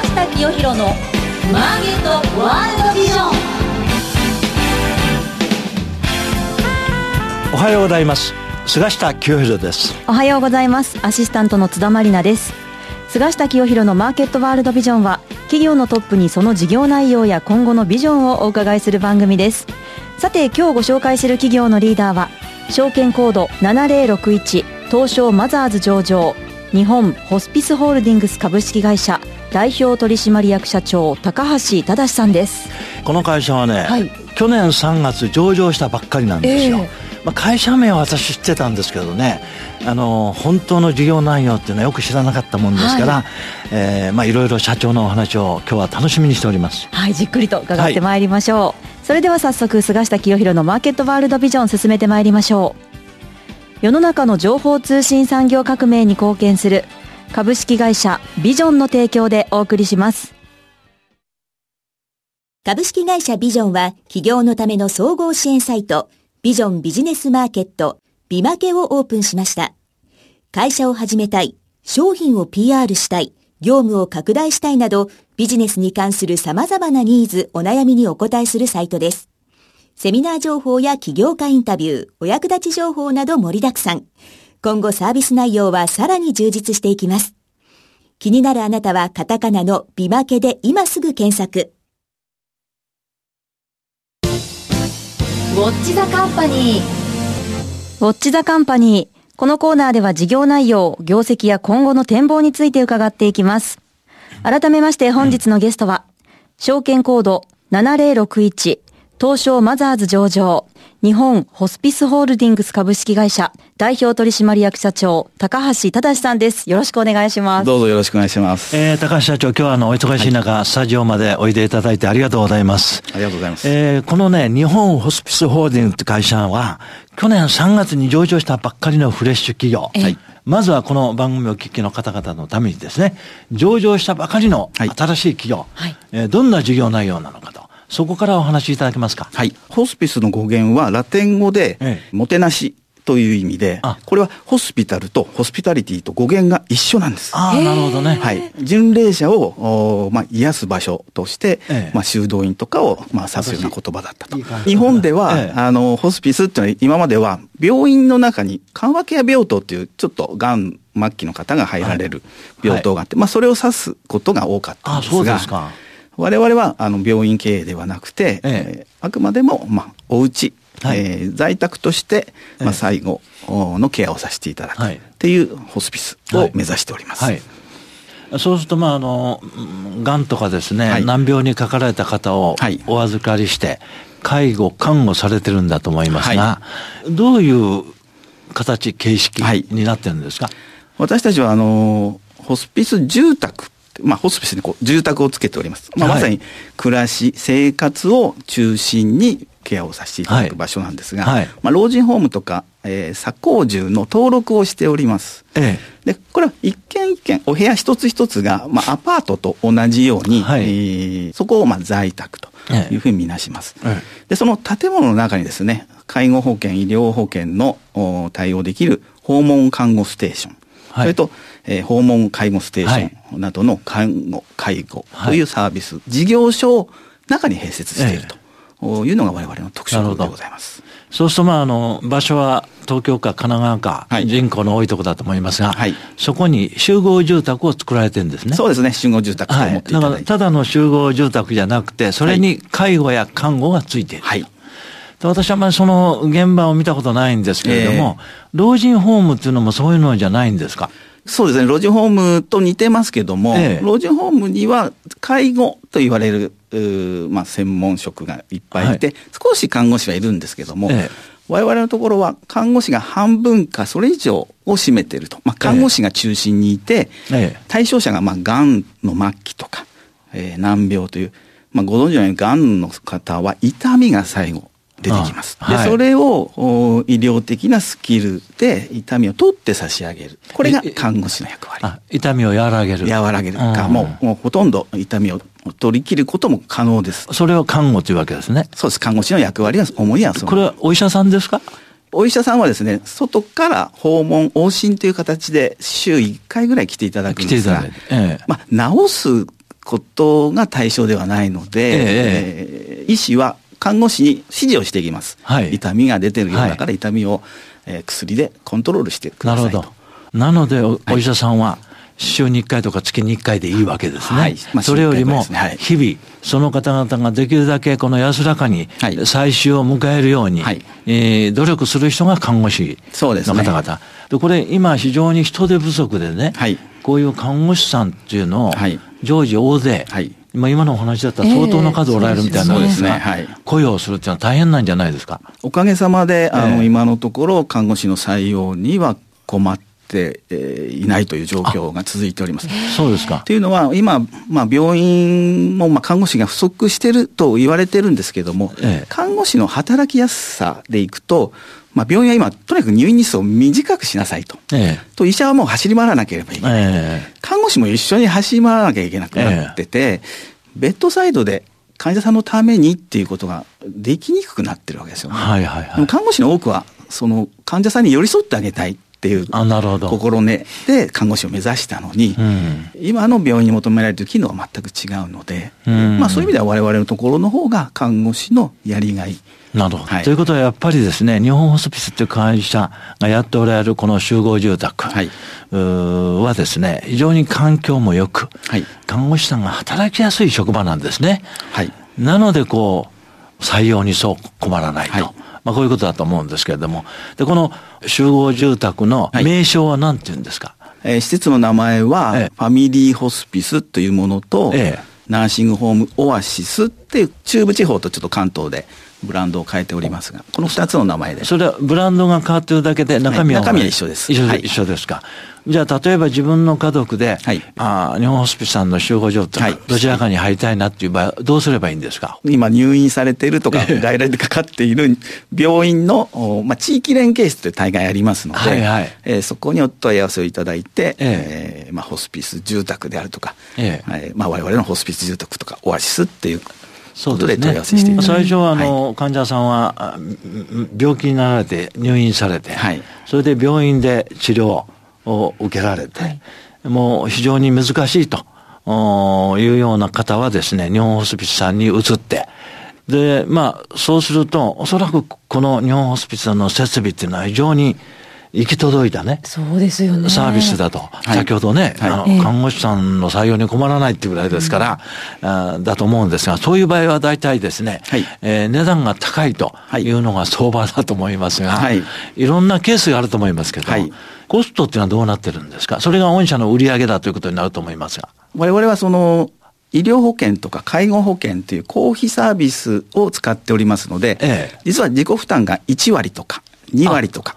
下清弘のマーケットワールドビジョン。おはようございます。菅下清弘です。おはようございます。アシスタントの津田まりなです。菅下清弘のマーケットワールドビジョンは企業のトップにその事業内容や今後のビジョンをお伺いする番組です。さて今日ご紹介する企業のリーダーは証券コード7061東証マザーズ上場日本ホスピスホールディングス株式会社代表取締役社長高橋忠さんです。この会社はね、はい。去年3月上場したばっかりなんですよ、ええ。まあ、会社名は私知ってたんですけどねあの本当の事業内容っていうのはよく知らなかったもんですから、はい。えーまあ、いろいろ社長のお話を今日は楽しみにしております。はいじっくりと伺ってまいりましょう、それでは早速菅下清弘のマーケットワールドビジョン進めてまいりましょう。世の中の情報通信産業革命に貢献する株式会社ビジョンの提供でお送りします株式会社ビジョンは企業のための総合支援サイトビジョンビジネスマーケットビマケをオープンしました。会社を始めたい、商品を PR したい、業務を拡大したいなどビジネスに関する様々なニーズ、お悩みにお答えするサイトです。セミナー情報や企業家インタビュー、お役立ち情報など盛りだくさん。今後サービス内容はさらに充実していきます。気になるあなたはカタカナのビマケで今すぐ検索。ウォッチザカンパニーウォッチザカンパニーこのコーナーでは事業内容業績や今後の展望について伺っていきます改めまして本日のゲストは、証券コード7061東証マザーズ上場日本ホスピスホールディングス株式会社代表取締役社長高橋忠さんです。よろしくお願いします。どうぞよろしくお願いします。えー高橋社長今日はあのお忙しい中、スタジオまでおいでいただいてありがとうございます。ありがとうございます。えーこのね、日本ホスピスホールディングって会社は、去年3月に上場したばっかりのフレッシュ企業。はい。まずはこの番組をお聞きの方々のためにですね、上場したばかりのはい。新しい企業、はい。えーどんな事業内容なのかと、そこからお話しいただけますか？はい。ホスピスの語源はラテン語でええ、もてなしという意味であ、これはホスピタルとホスピタリティと語源が一緒なんです。ああ、なるほどね。はい。巡礼者を、おまあ、癒す場所として、ええまあ、修道院とかを、まあ、指すような言葉だったと。いい日本では、ええあの、ホスピスっていうのは今までは、病院の中に緩和ケア病棟っていう、ちょっとがん末期の方が入られる病棟があって、まあ、それを指すことが多かったんあですが、そうですか。我々はあの病院経営ではなくて、ええ。えーあくまでも、まあ、お家、はい。えー在宅として、まあ、ええ。最後おのケアをさせていただくはい。っていうホスピスを目指しております。はい。そうすると、まあ、あの、うんがんとかですね、はい。難病にかかられた方をはい。お預かりして、介護、看護されてるんだと思いますが、どういう形、形式はい。になってるんですか、私たちはあのホスピス住宅まあ、ホスピスにこう住宅をつけております。まあ、はい。まさに暮らし、生活を中心にケアをさせていただはい。く場所なんですが、はい。まあ、老人ホームとか、えー、鎖工住の登録をしております。えで、これは一軒一軒、お部屋一つ一つが、まあ、アパートと同じように、はい。えーそこをまあ在宅というふうに見なします。ええ。で、その建物の中にですね、介護保険、医療保険のお対応できる訪問看護ステーション、はい。それと、えー訪問介護ステーションなどの看護、介護というサービス、事業所を中に併設しているというのが我々の特色でございます。そうすると、まあ、あの、場所は東京か神奈川か、はい人口の多いところだと思いますが、はいそこに集合住宅を作られてるんですね。そうですね、集合住宅とはい。思っていただいて。だから、ただの集合住宅じゃなくて、それに介護や看護がついている。はい。で私はあんまりその現場を見たことないんですけれども、老人ホームっていうのもそういうのじゃないんですか？そうですね、老人ホームと似てますけども、ええ。老人ホームには介護と言われる、まあ、専門職がいっぱいいて、少し看護師はいるんですけども、ええ。我々のところは看護師が半分かそれ以上を占めていると。まあ、看護師が中心にいて、ええ。対象者がまあ、がんの末期とか、えー難病という、まあ、ご存知のようにがんの方は痛みが最後出てきます。で、あはいそれをお医療的なスキルで痛みを取って差し上げる。これが看護師の役割。あ痛みを和らげる。和らげるか、うんもうもうほとんど痛みを取り切ることも可能です。それを看護というわけですね。そうです。看護師の役割は主にはそのこれはお医者さんですか？お医者さんはですね、外から訪問、往診という形で週1回ぐらい来ていただくんですがええまあ、治すことが対象ではないので、えー、医師は看護師に指示をしていきます。はい、痛みが出てるようだから痛みを、えー、薬でコントロールしてくださいと。なるほど。なのでお、お医者さんは、週に1回とか月に1回でいいわけですね。はい。まあ、それよりも、日々、その方々ができるだけこの安らかに最終を迎えるように、はい、えー、努力する人が看護師の方々。で、ね、これ今非常に人手不足でね、はい、こういう看護師さんっていうのを常時大勢、はいまあ、今のお話だったら相当な数おられるみたいなんですねはい、雇用するっていうのは大変なんじゃないですか？おかげさまで、あの、今のところ看護師の採用には困って、えいないという状況が続いております。そうですか。というのは、今、まあ、病院も、まあ、看護師が不足していると言われてるんですけども、ええ、看護師の働きやすさでいくと、まあ、病院は今、とにかく入院日数を短くしなさいと。ええ、と、医者はもう走り回らなければいけない。え、看護師も一緒に走らなきゃいけなくなってて、ベッドサイドで患者さんのためにっていうことができにくくなってるわけですよね。はいはいはい、看護師の多くは、その患者さんに寄り添ってあげたい。っていう心根で看護師を目指したのに、うん、今の病院に求められている機能は全く違うので、うん、まあ、そういう意味では我々のところの方が看護師のやりがい。なるほど、はい、ということはやっぱりですね、日本ホスピスっていう会社がやっておられるこの集合住宅はですね、非常に環境も良く、はい、看護師さんが働きやすい職場なんですね。はい、なのでこう、採用にそう困らないと。まあこういうことだと思うんですけれども。で、この集合住宅の名称は何て言うんですか、えー、施設の名前は、ファミリーホスピスというものと、ええ、ナーシングホームオアシスっていう中部地方とちょっと関東でブランドを変えておりますが、この2つの名前で。それはブランドが変わってるだけで中身は、はい、中身は一緒です。一緒,、はい、一緒ですか？じゃあ、例えば自分の家族で、はい、あ日本ホスピスさんの集合所とか、はい、どちらかに入りたいなっていう場合、どうすればいいんですか？今入院されているとか、外来でかかっている病院の、まあ、地域連携室という大概ありますので、はいはい、えー、そこにお問い合わせをいただいて、ええ。ー、まあ、ホスピス住宅であるとか、ええ。ー、まあ、我々のホスピス住宅とか、オアシスっていうそうですね。最初はあの、はい、患者さんは病気になられて入院されて、はい、それで病院で治療を受けられて、はい、もう非常に難しいというような方はですね、日本ホスピスさんに移って、で、まあ、そうすると、おそらくこの日本ホスピスさんの設備っていうのは非常に行き届いたね。そうですよね。サービスだと。はい、先ほどね、はい、あの、看護師さんの採用に困らないっていうぐらいですから、うん、あだと思うんですが、そういう場合は大体ですね、はい、えー、値段が高いとい。うのが相場だと思いますが、はい、いろんなケースがあると思いますけど、はい、コストっていうのはどうなってるんですか？それが御社の売り上げだということになると思いますが。我々はその、医療保険とか介護保険という公費サービスを使っておりますので、ええ、実は自己負担が1割とか2割とか、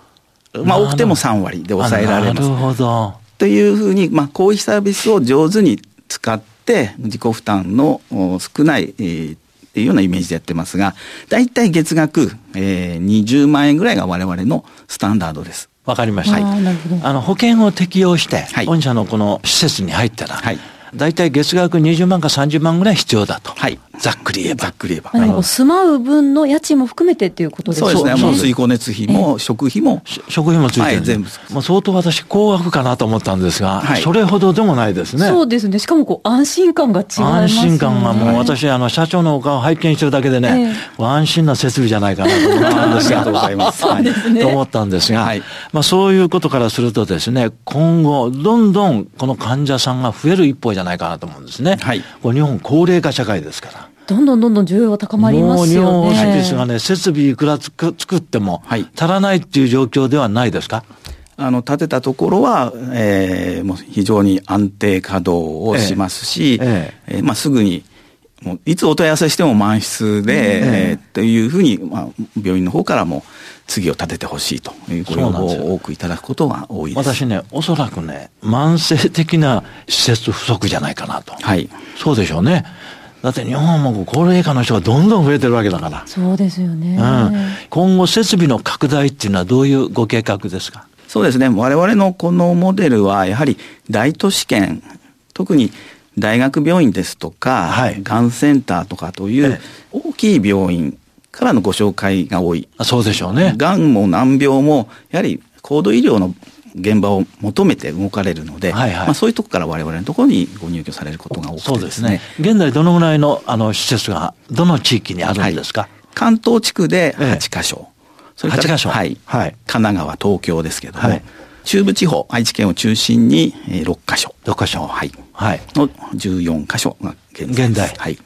まあ多くても3割で抑えられます。なるほど。というふうに、まあ公費サービスを上手に使って自己負担の少ない、えー、っていうようなイメージでやってますが、大体月額、えー、20万円ぐらいが我々のスタンダードです。わかりました。はい、あの、保険を適用して、はい、御社のこの施設に入ったら、はい、大体月額20万か30万ぐらい必要だと。はい。ざっくり言えば。ざっくり言えば。住まう分の家賃も含めてっていうことですね。そうですね。もう水光熱費も食費も。食費もついてる、はい、全部。まあ相当私高額かなと思ったんですが、はい、それほどでもないですね。そうですね。しかもこう安心感が違います、ね、安心感がもう私、あの、社長のお顔を拝見してるだけでね、えー、安心な設備じゃないかなと思ったんですが。ありがとうございます。そうですね。と思ったんですが、はい、まあそういうことからするとですね、今後、どんどんこの患者さんが増える一方じゃないかなと思うんですね。はい。これ日本高齢化社会ですから。どんどんどんどん需要は高まりますよね。もう日本ホスピスがね、設備いくらつく作っても、足らないっていう状況ではないですか、あの、建てたところは、えー、もう非常に安定稼働をしますし、えええー、まあ、すぐに、もういつお問い合わせしても満室で、ええー、というふうに、まあ、病院の方からも次を建ててほしいというご要望を多くいただくことが多いです。私ね、おそらくね、慢性的な施設不足じゃないかなと。はい。そうでしょうね。だって日本も高齢化の人がどんどん増えてるわけだから。そうですよね。うん。今後設備の拡大っていうのはどういうご計画ですか？そうですね。我々のこのモデルは、やはり大都市圏、特に大学病院ですとか、はい、がんセンターとかという大きい病院からのご紹介が多い。そうでしょうね。がんも難病も、やはり高度医療の現場を求めて動かれるので、はいはい、まあ、そういうところから我々のところにご入居されることが多くて、ね、そうですね。現在どのぐらいのあの施設がどの地域にあるんですか、はい、関東地区で8箇所。ええ、それから8箇所、はい、はい、神奈川、東京ですけども、はい、中部地方、愛知県を中心に6箇所。6箇所。はい。はい。の14箇所が現在。現在。はい。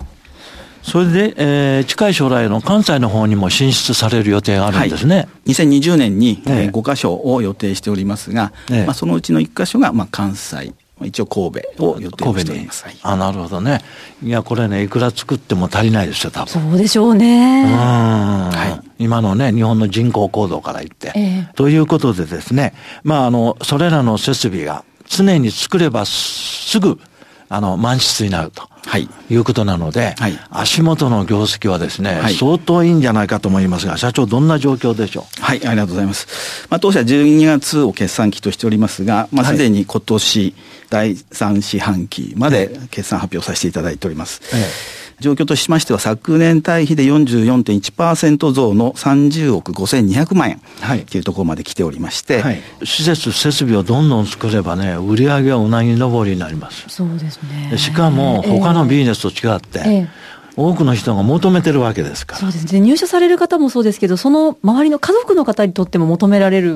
それで、えー、近い将来の関西の方にも進出される予定があるんですね。はい、2020年に、えー、5箇所を予定しておりますが、えー、まあ、そのうちの1箇所が、まあ、関西、一応神戸を予定しております。あ、なるほどね。いや、これね、いくら作っても足りないですよ、多分。そうでしょうね。うん。はい。今のね、日本の人口構造から言って。えー、ということでですね、まあ、あの、それらの設備が常に作ればすぐ、あの、満室になると。はい。いうことなので、はい、足元の業績はですね、はい、相当いいんじゃないかと思いますが、社長、どんな状況でしょう？はい、ありがとうございます。まあ、当社12月を決算期としておりますが、まあ、すでに今年、第3四半期まで決算発表させていただいております。ええ状況としましては、昨年対比で44.1%増の30億5200万円というところまで来ておりまして、はい、施設、設備をどんどん作ればね、売り上げはうなぎ登りになります。そうですね。しかも、他のビジネスと違って、えーえー多くの人が求めてるわけですから。そうですね。入社される方もそうですけど、その周りの家族の方にとっても求められる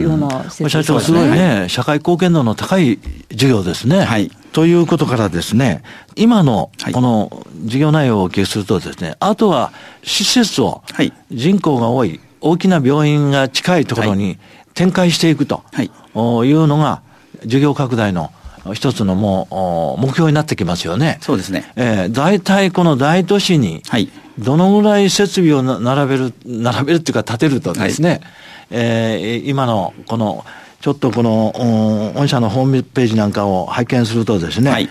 ような施設、ね、社長、すごいね、社会貢献度の高い事業ですね。はい。ということからですね、今のこの事業内容をお聞きするとですね、あとは施設を人口が多い大きな病院が近いところに展開していくというのが事業拡大の一つのもう目標になってきますよね。そうですね。えー、大体この大都市に、どのぐらい設備を並べる、並べるっていうか建てるとですね、はい、えー、今のこの、ちょっとこの、御社のホームページなんかを拝見するとですね、はい、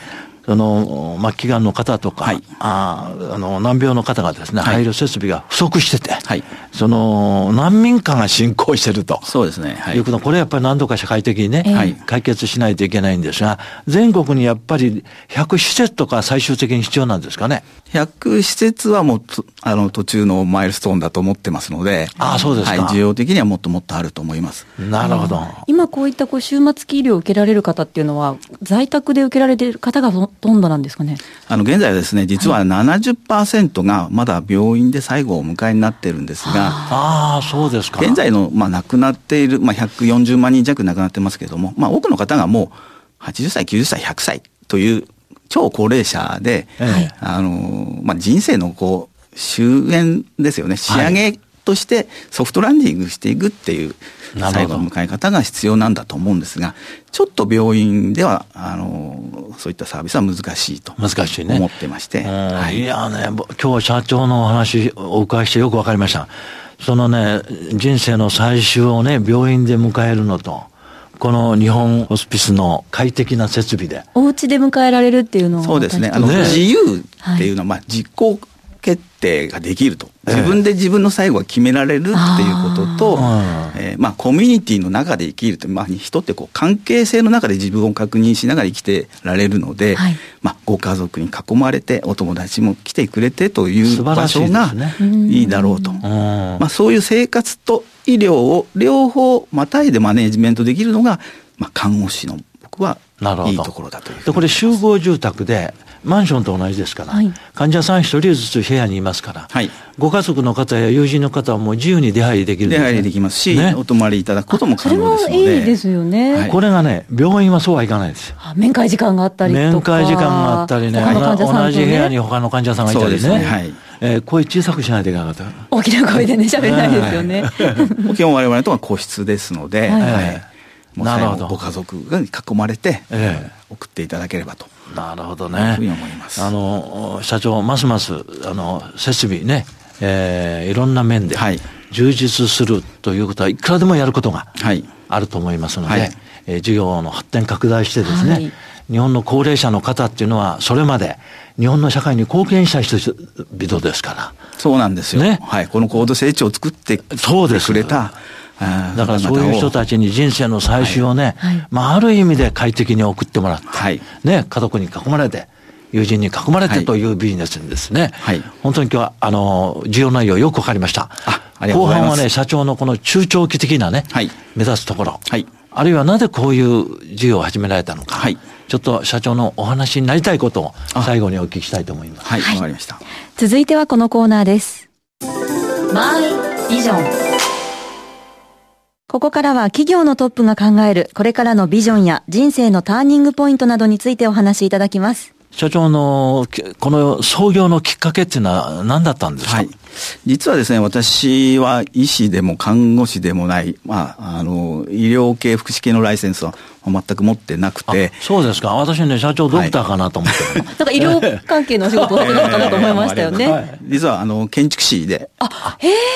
その、末期がんの方とか、はい、ああの、難病の方がですね、入る設備が不足してて、はい、その、難民化が進行してると。そうですね。はい。いうこと、これやっぱり何度か社会的にね、はい、解決しないといけないんですが、全国にやっぱり100施設とか最終的に必要なんですかね？100施設はもう、あの、途中のマイルストーンだと思ってますので、ああ、そうですか。はい、需要的にはもっともっとあると思います。なるほど。今こういったこう終末期医療を受けられる方っていうのは、在宅で受けられている方がとんどなんですかね？あの、現在はですね、実は70%がまだ病院で最後をお迎えになってるんですが、ああ、そうですか。現在の、まあ、亡くなっている、まあ、140万人弱亡くなってますけれども、まあ、多くの方がもう、80歳、90歳、100歳という超高齢者で、はい、あの、まあ、人生のこう、終焉ですよね。仕上げとしてソフトランディングしていくっていう最後の迎え方が必要なんだと思うんですが、ちょっと病院では、あの、そういったサービスは難しいと難しいね。思ってまして。はい、いやね、今日社長のお話お伺いしてよくわかりました。そのね、人生の最終をね、病院で迎えるのと、この日本ホスピスの快適な設備で。お家で迎えられるっていうのはそうですね。あの、ね、自由っていうのは、まあ、実行決定ができると。自分で自分の最後は決められるっていうことと、えー、まあコミュニティの中で生きると、まあ人ってこう関係性の中で自分を確認しながら生きてられるので、はい、まあご家族に囲まれて、お友達も来てくれてという場所がいいだろうと。まあそういう生活と医療を両方またいでマネジメントできるのが、まあ看護師の僕はいいところだというでこれ集合住宅でマンションと同じですから、はい、患者さん一人ずつ部屋にいますから、はい、ご家族の方や友人の方はもう自由に出入りできる出入りできますし、ね、お泊まりいただくことも可能ですので。いいですよね、はい、これがね、病院はそうはいかないです。よ。面会時間があったり面会時間があったりね、ね。同じ部屋に他の患者さんがいたりね。ねはい。えー、声小さくしないといけなかった。大きな声でね、喋れないですよね。基本我々とは個室ですので、はい、はい。なるほど。ご家族が囲まれて、ええ、送っていただければと。なるほどね。あの、社長、ますます、あの、設備ね、えー、いろんな面で、充実するということはいくらでもやることがあると思いますので、はい、えー、事業の発展拡大してですね、はい、日本の高齢者の方っていうのは、それまで日本の社会に貢献した人々ですから。そうなんですよ。ね。はい。この高度成長を作ってくれた。だからそういう人たちに人生の最終をね、はい、まあある意味で快適に送ってもらって、はい、ね、家族に囲まれて、友人に囲まれてというビジネスにですね、はい、本当に今日は、あの、事業内容よくわかりました。後半はね、社長のこの中長期的なね、はい、目指すところ、はい、あるいはなぜこういう事業を始められたのか。はい。ちょっと社長のお話になりたいことを最後にお聞きしたいと思います。はい、わ、かりました。続いてはこのコーナーです。マイビジョン。ここからは企業のトップが考えるこれからのビジョンや人生のターニングポイントなどについてお話しいただきます。社長の、この創業のきっかけっていうのは何だったんですか、はい、実はですね、私は医師でも看護師でもない、まあ、あの、医療系、福祉系のライセンスは全く持ってなくて。そうですか。私ね、社長ドクターかなと思って。はい、なんか医療関係のお仕事をされるのかなと思いましたよね。えーはい、実は、あの、建築士で、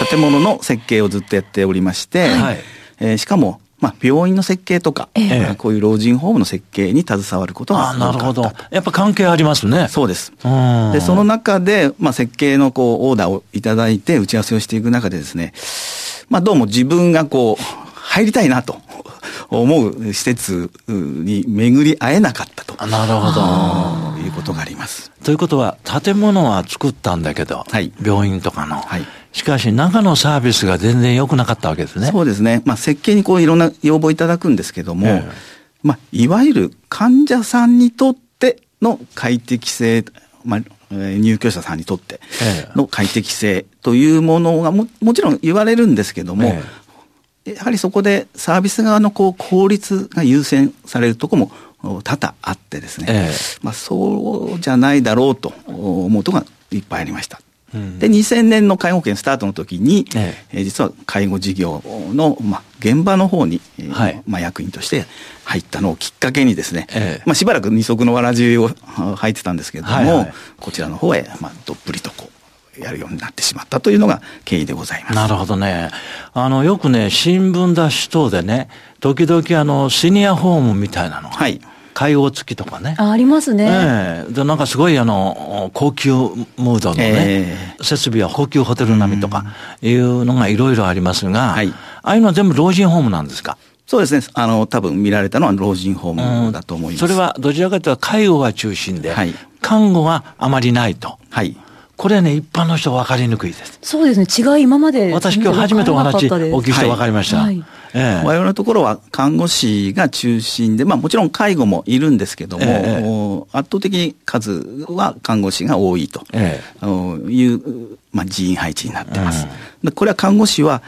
建物の設計をずっとやっておりまして、はい、えー、しかも、まあ、病院の設計とか、えー、こういう老人ホームの設計に携わることがなるほど。やっぱ関係ありますね。そうです。で、その中で、まあ、設計のこう、オーダーをいただいて打ち合わせをしていく中でですね、まあ、どうも自分がこう、入りたいなと思う施設に巡り会えなかったと。なるほど。いうことがあります。ということは、建物は作ったんだけど、はい、病院とかの。はいしかし、中のサービスが全然良くなかったわけですね。そうですね。まあ、設計にこういろんな要望いただくんですけども、えー、まあ、いわゆる患者さんにとっての快適性、まあ、入居者さんにとっての快適性というものがももちろん言われるんですけども、えー、やはりそこでサービス側のこう効率が優先されるところも多々あってですね、えー、まあ、そうじゃないだろうと思うことがいっぱいありました。で2000年の介護保険スタートの時に、ええ実は介護事業の、まあ、現場の方に、はい、まあ、役員として入ったのをきっかけにですね、ええ、まあ、しばらく二足のわらじを入ってたんですけれども、はいはい、こちらの方へ、まあ、どっぷりとこうやるようになってしまったというのが経緯でございます。なるほどね。あの、よくね、新聞雑誌等でね、時々あの、シニアホームみたいなのはい。介護付きとかね。あありますね。ええー、で、なんかすごいあの、高級ムードのね、えー、設備は高級ホテル並みとかいうのがいろいろありますが、はい、ああいうのは全部老人ホームなんですか？そうですね。あの、多分見られたのは老人ホームだと思います。それはどちらかというと介護が中心で、はい、看護があまりないと。はい。これね、一般の人分かりにくいです。そうですね。違い今まで。私今日初めてお話お聞きして分かりました。はい、ええ、我々のところは看護師が中心で、まあもちろん介護もいるんですけども、ええ、圧倒的に数は看護師が多いという、まあ、人員配置になってます。でこれは看護師は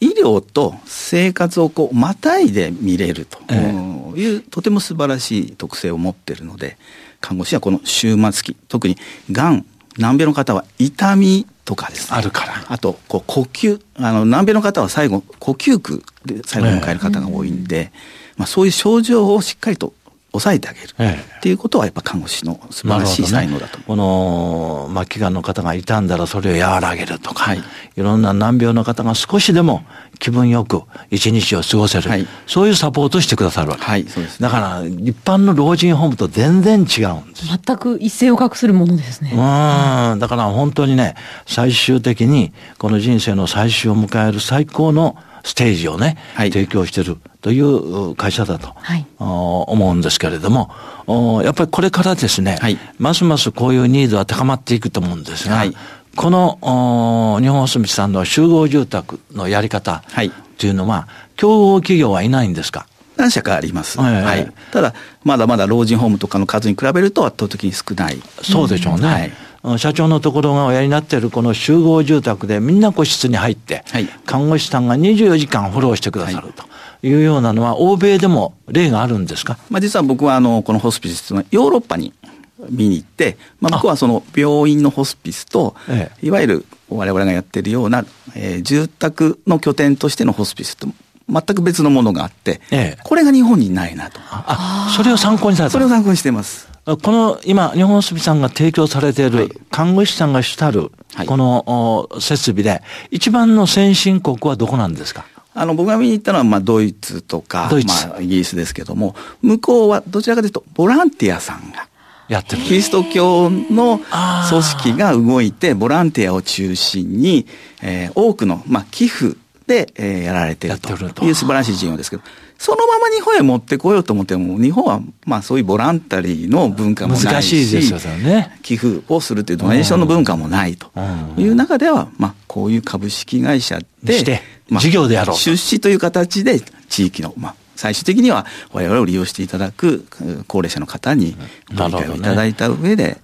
医療と生活をこうまたいで見れるという、とても素晴らしい特性を持っているので、看護師はこの終末期、特にがん、難病の方は痛みとかですね。あるから。あと、こう呼吸、あの、難病の方は最後、呼吸苦で最後を迎える方が多いんで、まあそういう症状をしっかりと抑えてあげる、っていうことはやっぱ看護師の素晴らしい才能だと、ね、この末期がんの方が傷んだらそれを和らげるとか、はい、いろんな難病の方が少しでも気分よく一日を過ごせる、はい、そういうサポートしてくださるわけ、はい、そうです、だから一般の老人ホームと全然違うんです全く一斉を画するものですね。うん。だから本当にね最終的にこの人生の最終を迎える最高のステージをね、はい、提供してるという会社だと、はい、思うんですけれども、やっぱりこれからですね、はい、ますますこういうニーズは高まっていくと思うんですが、はい、この日本ホスミさんの集合住宅のやり方とい。うのは、競合企業はいないんですか？何社かあります、はい、ただ、まだまだ老人ホームとかの数に比べると圧倒的に少ない。そうでしょうね。はい社長のところがおやりになっているこの集合住宅でみんな個室に入って、はい、看護師さんが24時間フォローしてくださると。いうようなのは欧米でも例があるんですか、まあ、実は僕はあのこのホスピスのヨーロッパに見に行って、まあ、僕はその病院のホスピスと、ええ、いわゆる我々がやってるような、えー、住宅の拠点としてのホスピスと全く別のものがあって、ええ、これが日本にないなと。あ、それを参考にされたそれを参考にしてます。この今、日本すびさんが提供されている看護師さんが主たる、この設備で、一番の先進国はどこなんですか？あの、僕が見に行ったのは、まあ、ドイツとか、まあ、イギリスですけども、向こうはどちらかというと、ボランティアさんが、やってる。キリスト教の組織が動いて、ボランティアを中心に、えー、多くの、まあ、寄付で、えー、やられていると。いう素晴らしい事業ですけど、そのまま日本へ持ってこようと思っても、日本はまあそういうボランタリーの文化もないし、難しいですよね。寄付をするというドネーションの文化もないと。いう中では、まあこういう株式会社で、まあ、事業であろう。出資という形で地域の、まあ、最終的には我々を利用していただく高齢者の方にご理解をいただいた上で、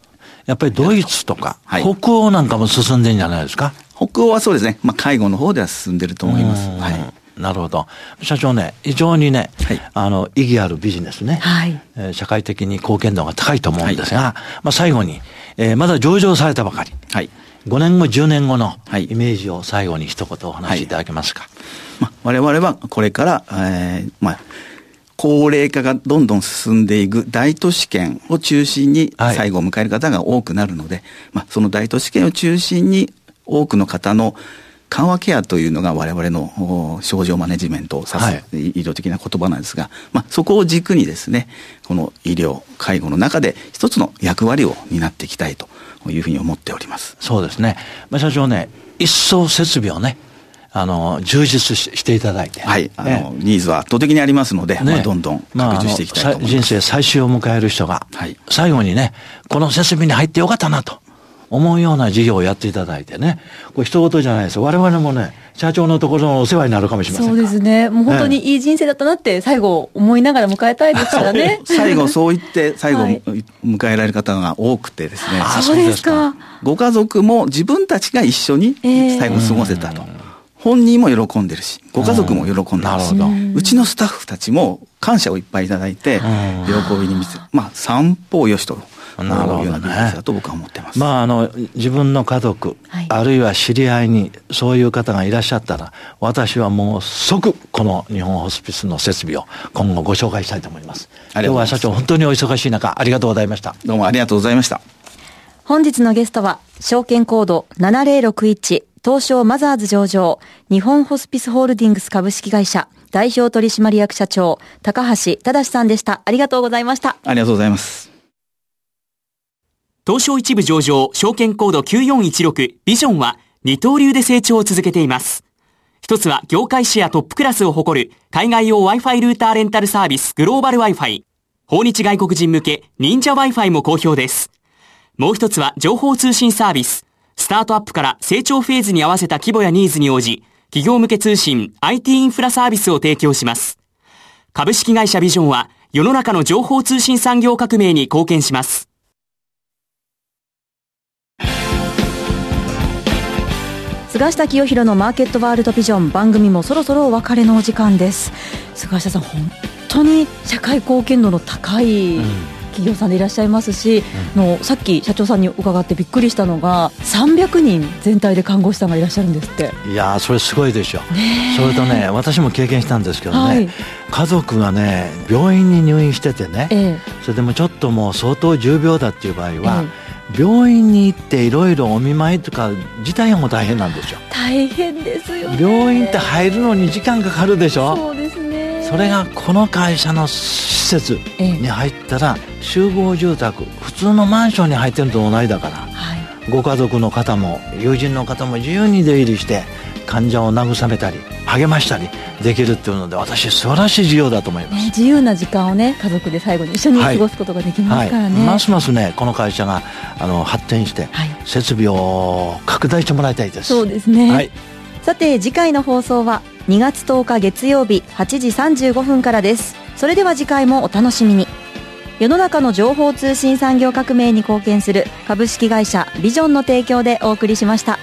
やっぱりドイツとか、北欧なんかも進んでんじゃないですか？北欧はそうですね、まあ、介護の方では進んでると思います。はい、なるほど。社長ね、非常にね、はい、あの、意義あるビジネスね、はい、えー、社会的に貢献度が高いと思うんですが、はい、まあ、最後に、えー、まだ上場されたばかり、はい、5年後、10年後のイメージを最後に一言お話しいただけますか？まあ、我々はこれから、えー、まあ、高齢化がどんどん進んでいく大都市圏を中心に最後を迎える方が多くなるので、はい、まあ、その大都市圏を中心に多くの方の緩和ケアというのが我々の症状マネジメントを指す、はい、医療的な言葉なんですが、まあ、そこを軸にですねこの医療介護の中で一つの役割を担っていきたいというふうに思っておりますそうですね、まあ、社長ね一層設備をねあの、充実していただいて。はい。あの、ね、ニーズは圧倒的にありますので、ね、まあ、どんどん拡充していきたいと思います。まあ、人生最終を迎える人が、はい、最後にね、この設備に入ってよかったなと。思うような事業をやっていただいてね、これ一言じゃないです。我々もね、社長のところのお世話になるかもしれませんそうですね。もう本当にいい人生だったなって最後思いながら迎えたいですからね。最後そう言って最後迎えられる方が多くてですね。はい、そうですか。ご家族も自分たちが一緒に最後過ごせたと。えー本人も喜んでるし、ご家族も喜んでるし、うちのスタッフたちも感謝をいっぱいいただいて、喜びに見せ、まあ、散歩をよしと。なるほどね。だと僕は思ってます。まあ、あの、自分の家族、はい、あるいは知り合いに、そういう方がいらっしゃったら、私はもう即、この日本ホスピスの設備を今後ご紹介したいと思います。今日は社長、本当にお忙しい中、ありがとうございました。どうもありがとうございました。本日のゲストは、証券コード7061東証マザーズ上場、日本ホスピスホールディングス株式会社、代表取締役社長、高橋正さんでした。ありがとうございました。ありがとうございます。東証一部上場、証券コード9416ビジョンは二刀流で成長を続けています。一つは業界シェアトップクラスを誇る海外用 Wi-Fi ルーターレンタルサービスグローバル Wi-Fi。訪日外国人向け忍者 Wi-Fi も好評です。もう一つは情報通信サービススタートアップから成長フェーズに合わせた規模やニーズに応じ、企業向け通信 IT インフラサービスを提供します。株式会社ビジョンは世の中の情報通信産業革命に貢献します。菅下清弘のマーケットワールドビジョン番組もそろそろお別れのお時間です。菅下さん本当に社会貢献度の高い、うん。企業さんでいらっしゃいますし、うん、のさっき社長さんに伺ってびっくりしたのが300人全体で看護師さんがいらっしゃるんですって。いやそれすごいでしょ。それとね私も経験したんですけどね、はい、家族がね病院に入院しててね、ええ、それでもちょっともう相当重病だっていう場合は、え、病院に行っていろいろお見舞いとか自体も大変なんですよ。大変ですよ、ね、病院って入るのに時間かかるでしょ？そうですね。それがこの会社の施設に入ったら、集合住宅普通のマンションに入ってると同じだから、はい、ご家族の方も友人の方も自由に出入りして患者を慰めたり励ましたりできるっていうので私素晴らしい事業だと思います、ね、自由な時間をね家族で最後に一緒に過ごすことができますからね、はい。はい、ますますねこの会社があの発展して、設備を拡大してもらいたいです。そうですね、さて次回の放送は2月10日月曜日8時35分からです。それでは次回もお楽しみに。世の中の情報通信産業革命に貢献する株式会社ビジョンの提供でお送りしました。